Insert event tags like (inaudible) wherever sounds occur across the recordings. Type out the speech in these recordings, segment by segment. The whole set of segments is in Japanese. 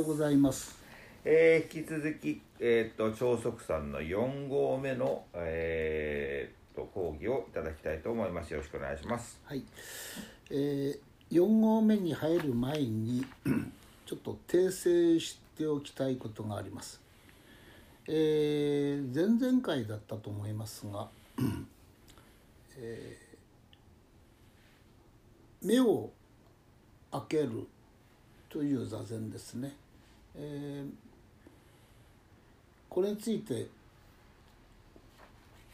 ようございます。えー引き続き、えー、と長足さんの4号目の、えー、と講義をいただきたいと思いますよろしくお願いしますはい。えー、4号目に入る前に (clears throat) ちょっと訂正しておきたいことがあります。えー、前々回だったと思いますが、(clears throat) えー目を開けるという座禅ですね。えーこれについて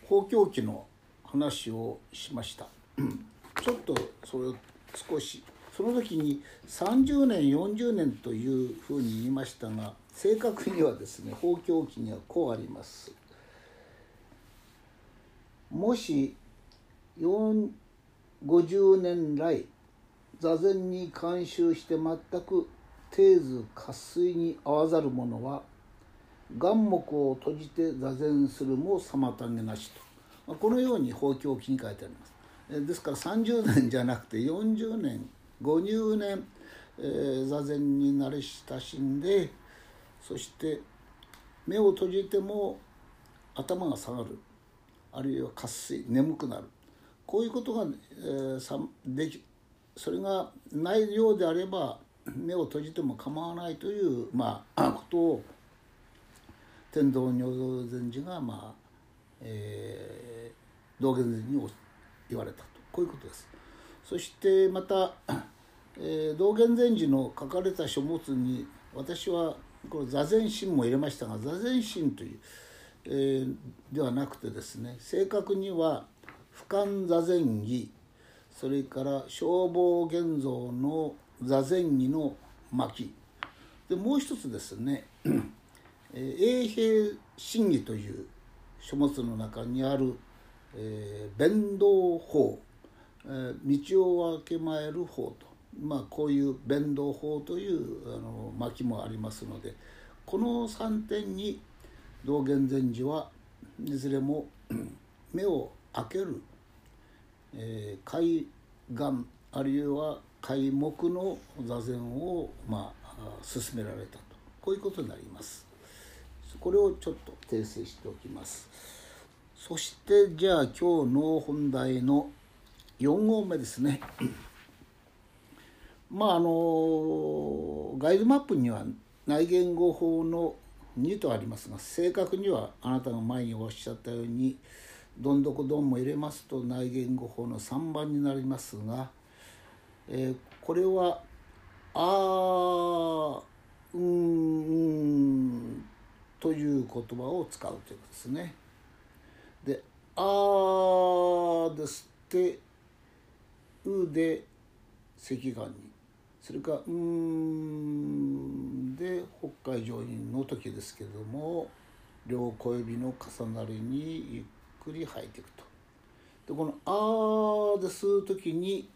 法教記の話をしました。(clears throat) ちょっとそれを少しその時に30年40年というふうに言いましたが正確にはですね法教記にはこうあります。もし50年来座禅に監修して全く定図渇水に合わざる者は眼目を閉じて座禅するも妨げなしと。まあこのように法教記に書いてあります。ですから30年じゃなくて40年50年、えー座禅に慣れ親しんでそして目を閉じても頭が下がる。あるいは渇水眠くなる。こういうことが、えーさできそれがないようであれば目を閉じても構わないという、まあ、ことを天道如道禅師が、まあえー道元禅師に言われたとこういうことです。そしてまた、えー道元禅師の書かれた書物に私はこれ座禅心も入れましたが座禅心という、えーではなくてですね正確には俯瞰座禅儀それから消防現像の座禅儀の巻。でもう一つですね永平真偽という書物の中にある、えー弁道法、えー道を分けまえる法と、まあ、こういう弁道法というあの巻もありますのでこの3点に道元禅師はいずれも目を開ける、えー、開眼あるいは開目の座禅を、まあ、進められたと。こういうことになります。これをちょっと訂正しておきます。そしてじゃあ今日の本題の4号目ですね。(coughs) まああのガイドマップには内言語法の2とありますが正確にはあなたが前におっしゃったようにどんどこどんも入れますと内言語法の3番になりますが、えーこれは「あーうーん」という言葉を使うということですね。で「あー」ですって「う」で赤眼にそれから「うーん」で北海上人の時ですけれども両小指の重なりにゆっくり吐いていくと。でこの「あ」で吸う時に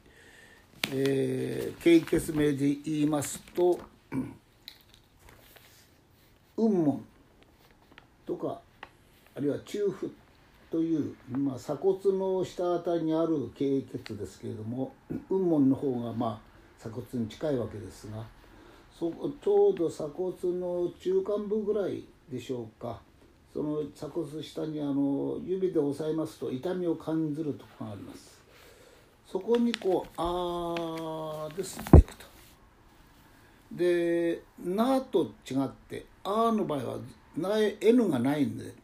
えー、経血名で言いますと雲門とかあるいは中腹という、まあ、鎖骨の下あたりにある経血ですけれども雲門の方がまあ鎖骨に近いわけですがそちょうど鎖骨の中間部ぐらいでしょうかその鎖骨下にあの指で押さえますと痛みを感じるところがあります。そこにこう「あ」で吸っていくと。で「な」と違って「あ」の場合は「な」N がないんで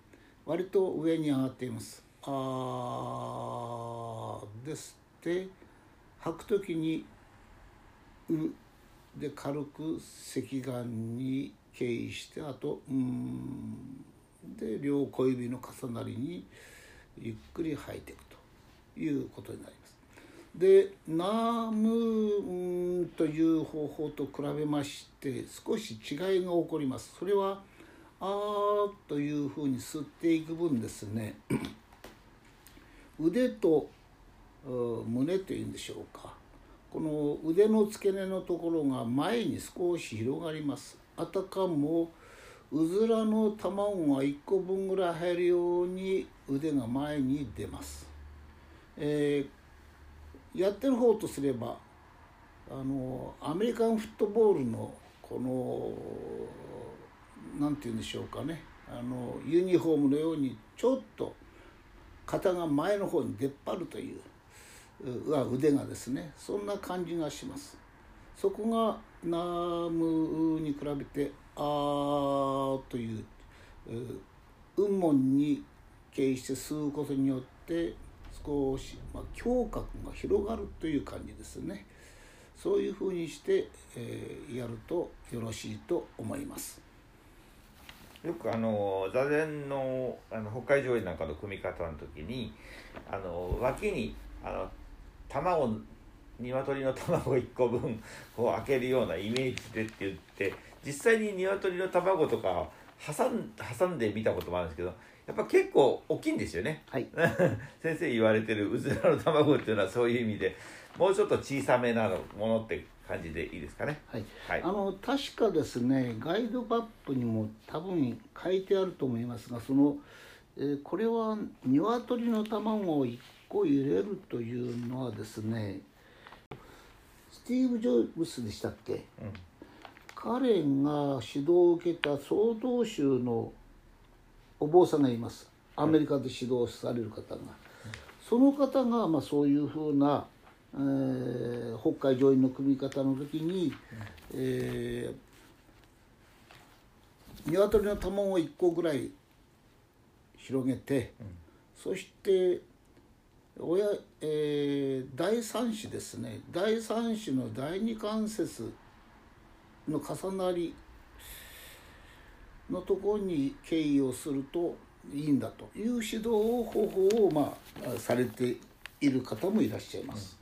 割と上に上がっています。あですって吐く時に「う」で軽く赤眼に経緯してあと「うん」で両小指の重なりにゆっくり吐いていくということになります。で「ナム」という方法と比べまして少し違いが起こります。それは「あー」というふうに吸っていく分ですね (clears throat) 腕と胸というんでしょうかこの腕の付け根のところが前に少し広がります。あたかもうずらの卵が1個分ぐらい入るように腕が前に出ます。えーやってる方とすればあのアメリカンフットボールのこのなんて言うんでしょうかね。あのユニフォームのようにちょっと肩が前の方に出っ張るというう腕がですねそんな感じがします。そこがナムに比べてあーという雲門に経して吸うことによって少し、まあ、胸郭が広がるという感じですね。そういうふうにして、えー、やるとよろしいと思います。よくあの座禅のあの北海道なんかの組み方の時にあの脇にあの卵鶏の卵1個分こう開けるようなイメージでって言って実際に鶏の卵とか挟ん挟んでみたこともあるんですけどやっぱ結構大きいんですよね、はい、(laughs) 先生言われてるうずらの卵っていうのはそういう意味でもうちょっと小さめなのものって感じでいいですかね。はい。はい、あの確かですね、ガイドマップにも多分書いてあると思いますが、その、えー、これは鶏の卵を1個入れるというのはですね、スティーブ・ジョブスでしたっけ、うん、彼が指導を受けた総統州のお坊さんがいます。アメリカで指導される方が、その方がまあそういうふうな、えー、北海上院の組み方の時に、えー、鶏の卵を1個ぐらい広げて、そして親、えー、第三子ですね。第三子の第二関節の重なりのところに敬意をするといいんだという指導方法を、まあ、されている方もいらっしゃいます。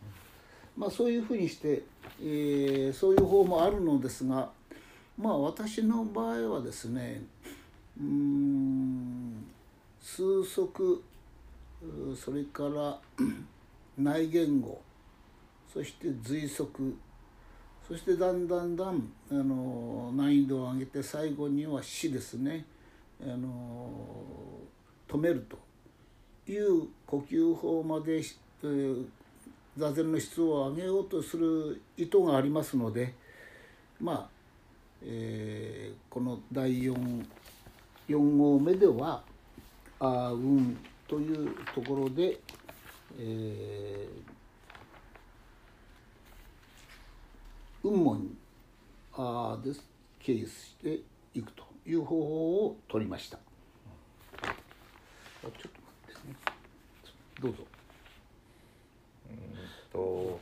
まあ、そういうふうにして、えー、そういう方もあるのですが、まあ、私の場合はですねうん数足それから内言語そして随足そしてだんだんだんあの難易度を上げて最後には死ですね。あの止めると。いう呼吸法まで、えー、座禅の質を上げようとする意図がありますのでまあ、えー、この第 4, 4号目では「あうん」というところで、えー、雲門あです経由していくという方法を取りました。ちょっと待ってね。どうぞ。うんと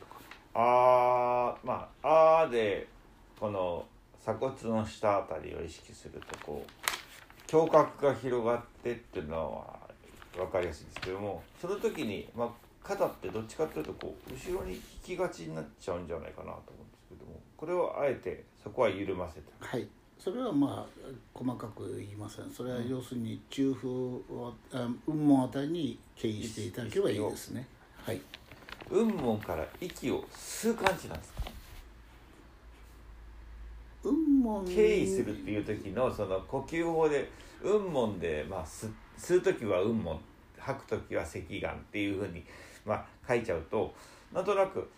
あまああでこの鎖骨の下あたりを意識するとこう胸郭が広がってっていうのは分かりやすいんですけどもその時に、まあ、肩ってどっちかというとこう後ろに引きがちになっちゃうんじゃないかなと思うんですこれをあえてそこは緩ませてはい。それはまあ細かく言いません。それは要するに中風を雲門あたりに経由していただければいいですね。はい。雲門から息を吸う感じなんですか？雲門経緯するっていう時のその呼吸法で雲門で、まあ、吸吸う時は雲門吐く時は赤眼っていうふうに、まあ、書いちゃうとなんとなく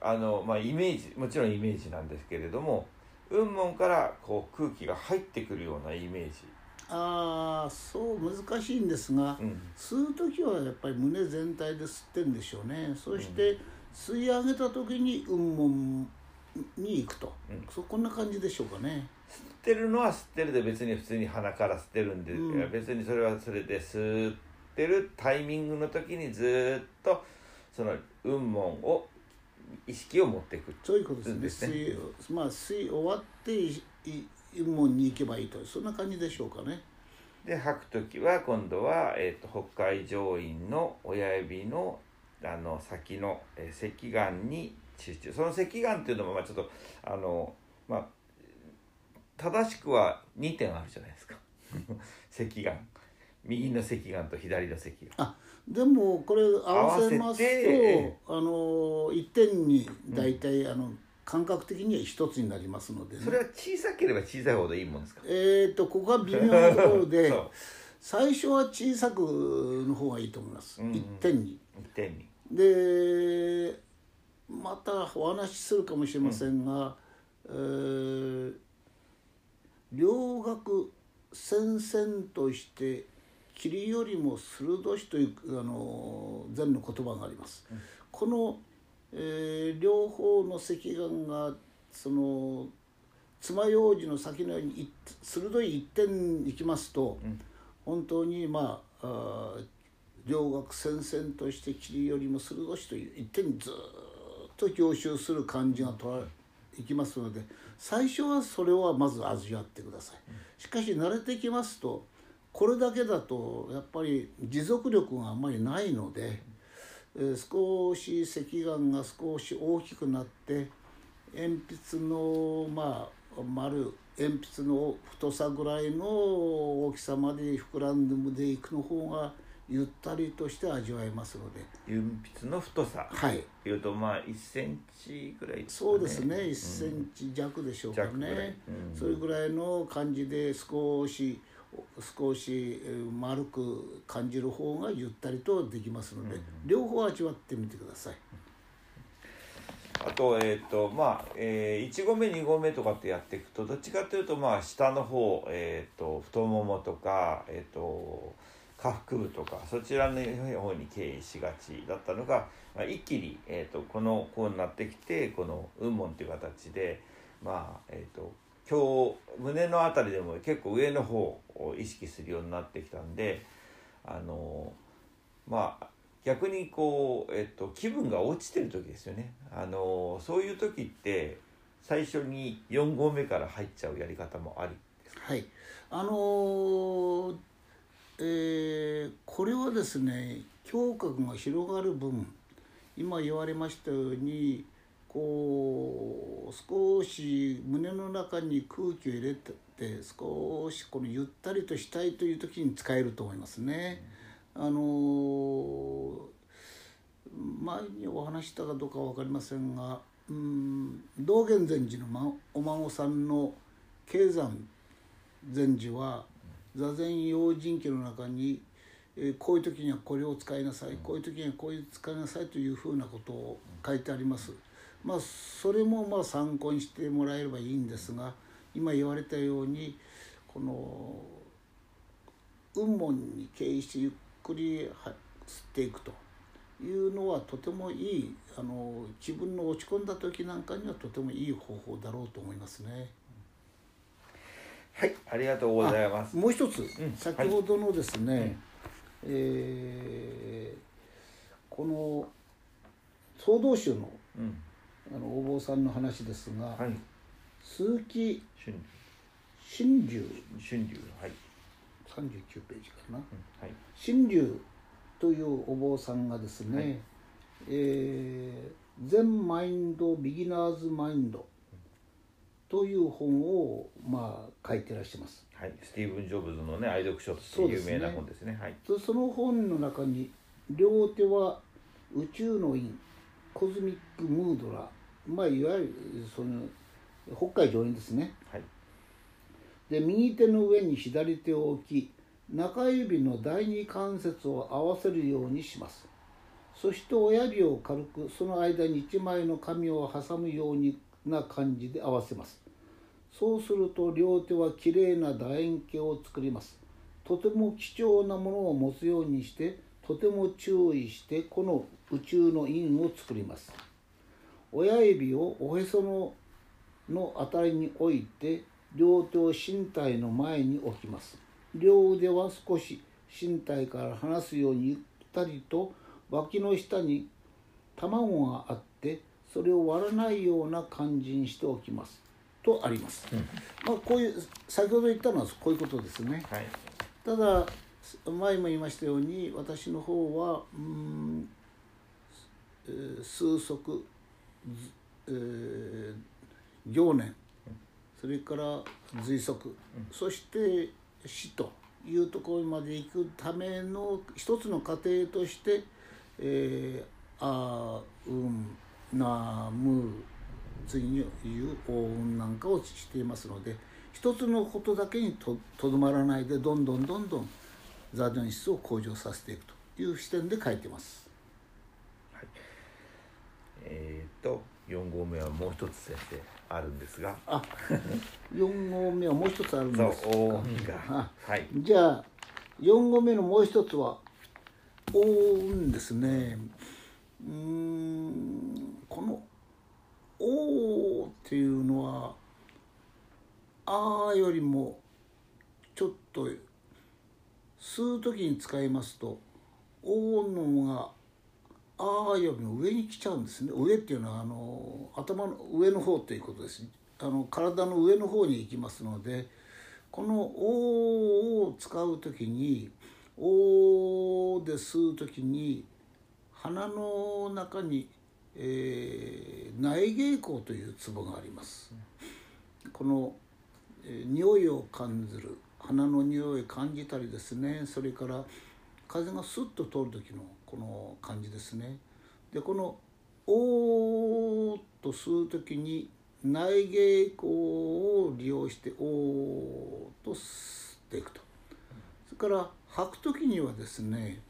あの、まあ、イメージもちろんイメージなんですけれども雲門からこう空気が入ってくるようなイメージ。ああそう難しいんですが、うん、吸う時はやっぱり胸全体で吸ってるんでしょうね。そして、吸い上げた時に雲門に行くと、うん、そこんな感じでしょうかね。吸ってるのは吸ってるで別に普通に鼻から吸ってるんで、うん、別にそれはそれで吸ってるタイミングの時にずっとその雲門を意識を持っていく。そういうことですね。水まあ水終わって雲門に行けばいいとそんな感じでしょうかね。で吐く時は今度は、えーと、北海上院の親指のあの先の、えー、赤眼に集中。その赤眼っていうのもまあちょっとあのまあ正しくは2点あるじゃないですか。(laughs) 赤眼右の赤眼と左の赤眼あでもこれ合わせますとあの一点に大体、うん、あの感覚的には一つになりますので、ね、それは小さければ小さいほどいいもんですか？えっ、とここは微妙なところで (laughs) 最初は小さくの方がいいと思います、うんうん、点に。一点に。でまたお話しするかもしれませんが、うん、えー、両学戦々として霧よりも鋭しというあの禅の言葉があります。うん、この、えー、両方の石眼がその爪楊枝の先のように鋭い一点いきますと、うん、本当にまああ両学戦々として霧よりも鋭しという一点にずっと凝集する感じがとらいきますので最初はそれはまず味わってください。しかし慣れてきますとこれだけだとやっぱり持続力があんまりないので、えー、少し石眼が少し大きくなって鉛筆のまあ丸鉛筆の太さぐらいの大きさまで膨らんでいくの方がゆったりとして味わえますので。鉛筆の太さ。はい。いうとまあ1センチぐらい、ね、そうですね。1センチ弱でしょうかね、うん、それぐらいの感じで少し少し丸く感じる方がゆったりとできますので、うん、両方味わってみてください。あとえっ、ー、とまあ、えー、1合目2合目とかってやっていくとどっちかというとまあ下の方、えーと、太ももとか、えーと、下腹部とかそちらの方に経営しがちだったのが、まあ、一気に、えーと、このこうなってきてこの雲門という形でまあえっ、ー、と今日胸の辺りでも結構上の方を意識するようになってきたんであのまあ逆にこう、えっと、気分が落ちてる時ですよね。あのそういう時って最初に4合目から入っちゃうやり方もあり。はい。あのー、えー、これはですね胸郭が広がる分今言われましたようにこう少し胸の中に空気を入れて少しこのゆったりとしたいという時に使えると思いますね。あの前にお話したかどうか分かりませんがうん道元禅師の、お孫さんの慶山禅師は座禅用心記の中に、えー、こういう時にはこれを使いなさいこういう時にはこういう使いなさいというふうなことを書いてあります。まあ、それもまあ参考にしてもらえればいいんですが今言われたようにこの雲門に経由してゆくり吸っていくというのはとてもいいあの自分の落ち込んだ時なんかにはとてもいい方法だろうと思いますね。はいありがとうございます。もう一つ、うん、先ほどのですね、はい、えー、この総道宗の,、うん、あのお坊さんの話ですが、はい、鈴木俊隆。俊隆。はい。39ページかな、うんはい、俊隆というお坊さんがですね、はい、えー、禅 mind beginner's mind という本をまあ書いてらっしゃいます。はい、スティーブン・ジョブズのね愛読書という有名な本ですね。はい。その本の中に両手は宇宙の印コズミック・ムードラまあいわゆるその北海道印ですね。はい。で右手の上に左手を置き中指の第二関節を合わせるようにしますそして親指を軽くその間に1枚の紙を挟むような感じで合わせますそうすると両手はきれいな楕円形を作りますとても貴重なものを持つようにしてとても注意してこの宇宙の印を作ります親指をおへそのの辺りに置いて両手を身体の前に置きます。両腕は少し身体から離すようにゆったりと脇の下に卵があってそれを割らないような感じにしておきます。とあります、うん、まあ、こういう先ほど言ったのはこういうことですね、はい、ただ前も言いましたように私の方はうん、えー、数足、えー、行年それから随足、うん、そして死というところまで行くための一つの過程として、えー、あうんなむ次に言う応運なんかをしていますので一つのことだけにとどまらないでどんどんどんどん座禅質を向上させていくという視点で書いてます。はい、えー、っと4号目はもう一つ先生あるんですが。あ (laughs) 4号目はもう一つあるんそうですか。大が。あはい。じゃあ4号目のもう一つは「おうん」ですね。うーんこの「お」っていうのは「あ」よりもちょっと吸う時に使いますと「お」のが「あ」よりも上に来ちゃうんですね。上っていうのはあの頭の上の方ということです。あの体の上の方に行きますのでこの「お」を使う時に「お」で吸う時に鼻の中に、えー内芸口というツボがあります。この、えー匂いを感じる鼻の匂いを感じたりですね。それから風がスッと通る時のこの感ですね。でこの「おー」と吸う時に内芸口を利用して「おー」と吸っていくと。それから吐く時にはですね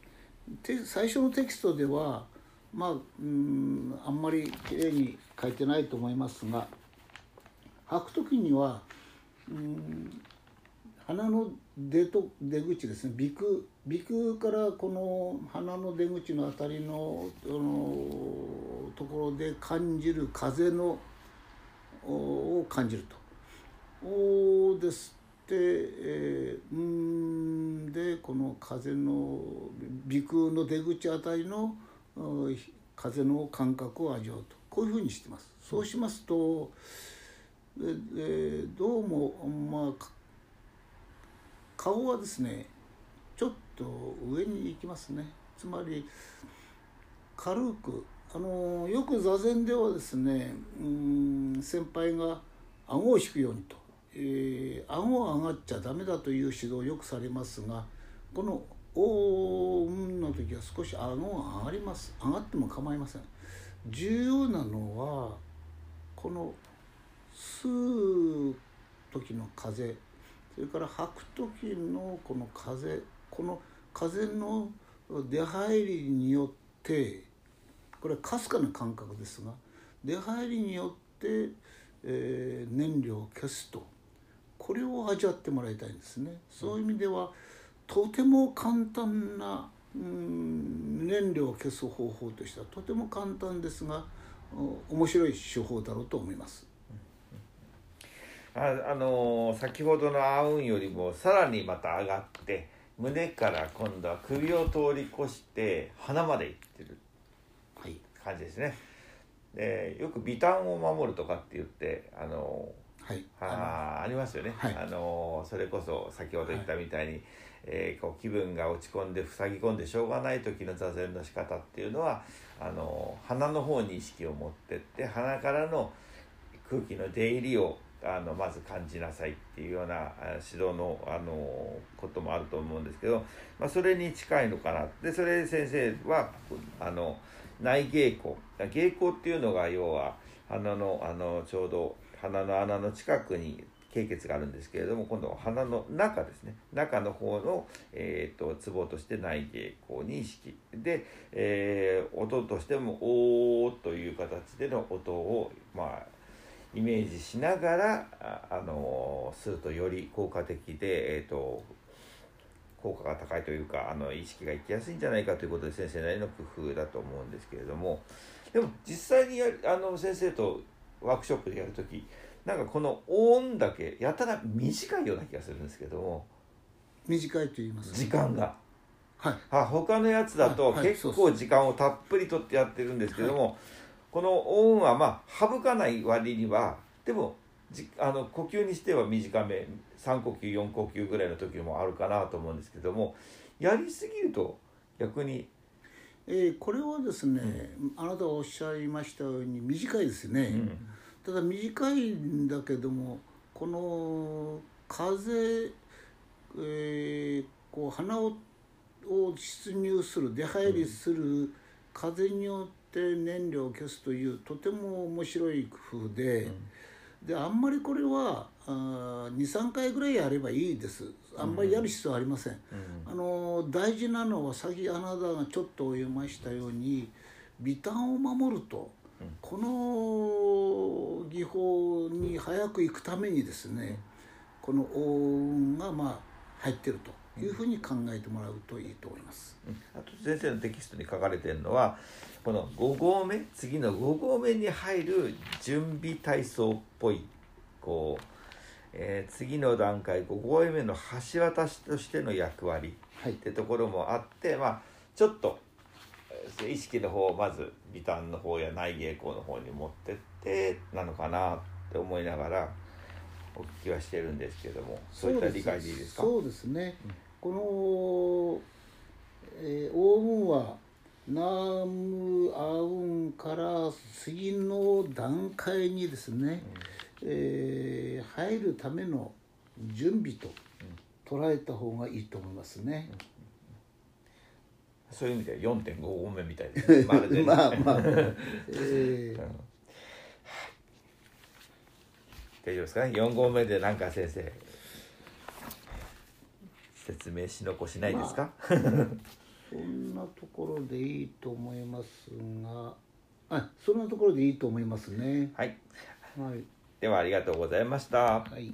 最初のテキストではまあうんあんまりきれいに書いてないと思いますが吐く時にはうん鼻の出と出口ですね鼻腔鼻腔からこの鼻の出口のあたりのあのところで感じる風のおを感じると。おですって、えー、うんでこの風の鼻腔の出口あたりの風の感覚を味わうとこういうふうにしてます。そうしますと、ででどうもまあ顔はですねちょっと上に行きますね。つまり軽くあのよく座禅ではですねうん先輩が顎を引くようにと、えー、顎が上がっちゃダメだという指導をよくされますがこの「おーん」の時は少し顎が上がります。上がっても構いません。重要なのはこの吸う時の風。それから吐く時のこの風この風の出入りによってこれはかすかな感覚ですが出入りによって、えー燃料を消すとこれを味わってもらいたいんですね。そういう意味ではとても簡単なうん燃料を消す方法としてはとても簡単ですが面白い手法だろうと思います。ああのー先ほどのあうんよりもさらにまた上がって胸から今度は首を通り越して鼻まで行ってる。はい、感じですね。でよく微胆を守るとかって言ってあのはい、あーありますよね、はい。あのそれこそ先ほど言ったみたいに、えーこう気分が落ち込んで塞ぎ込んでしょうがない時の座禅の仕方っていうのはあの鼻の方に意識を持ってって鼻からの空気の出入りをあのまず感じなさいっていうような指導のあのこともあると思うんですけど、まあ、それに近いのかな。でそれ先生はあの内芸口芸口っていうのが要は鼻のあのちょうど鼻の穴の近くに経血があるんですけれども今度は鼻の中ですね。中の方の、えー、とツボとして内芸口に意識。で、えー音としても「おー」という形での音をまあイメージしながらあ、あのするとより効果的で、えー、と効果が高いというかあの意識がいきやすいんじゃないかということで先生なりの工夫だと思うんですけれどもでも実際にやるあの先生とワークショップでやるときなんかこの音だけやたら短いような気がするんですけども短いと言います時間が。はい。あ他のやつだとはい。はい。結構時間をたっぷりとってやってるんですけども、この音はまあ省かない割にはでもじあの呼吸にしては短め3呼吸4呼吸ぐらいの時もあるかなと思うんですけどもやりすぎると逆にえーこれはですね、あなたがおっしゃいましたように短いですね、うん。ただ短いんだけどもこの風、えーこう鼻をを出入する出入りする風によって燃料を消すというとても面白い工夫で、であんまりこれは23回ぐらいやればいいです。あんまりやる必要はありません。あの大事なのは先あなたがちょっと言いましたように微胆を守るとこの技法に早く行くためにですねこの応運がまあ入ってるというふうに考えてもらうといいと思います。あと先生のテキストに書かれてるのはこの5合目次の5合目に入る準備体操っぽいこう、えー次の段階5合目の橋渡しとしての役割はいってところもあってまあちょっとえー意識の方をまず微胆の方や内芸校の方に持ってってなのかなって思いながらお聞きはしてるんですけどもそういった理解でいいですか？そうですね、この、えー、オウムはナムアウンから次の段階にですね、えー入るための準備と捉えた方がいいと思いますね。そういう意味では4.5合目みたいですね。(laughs) まあまあ、(laughs) えー大丈夫ですか？ね4合目でなんか先生説明し残しないですか、そんなところでいいと思いますがあそんなところでいいと思いますね。はい。はい、ではありがとうございました。はい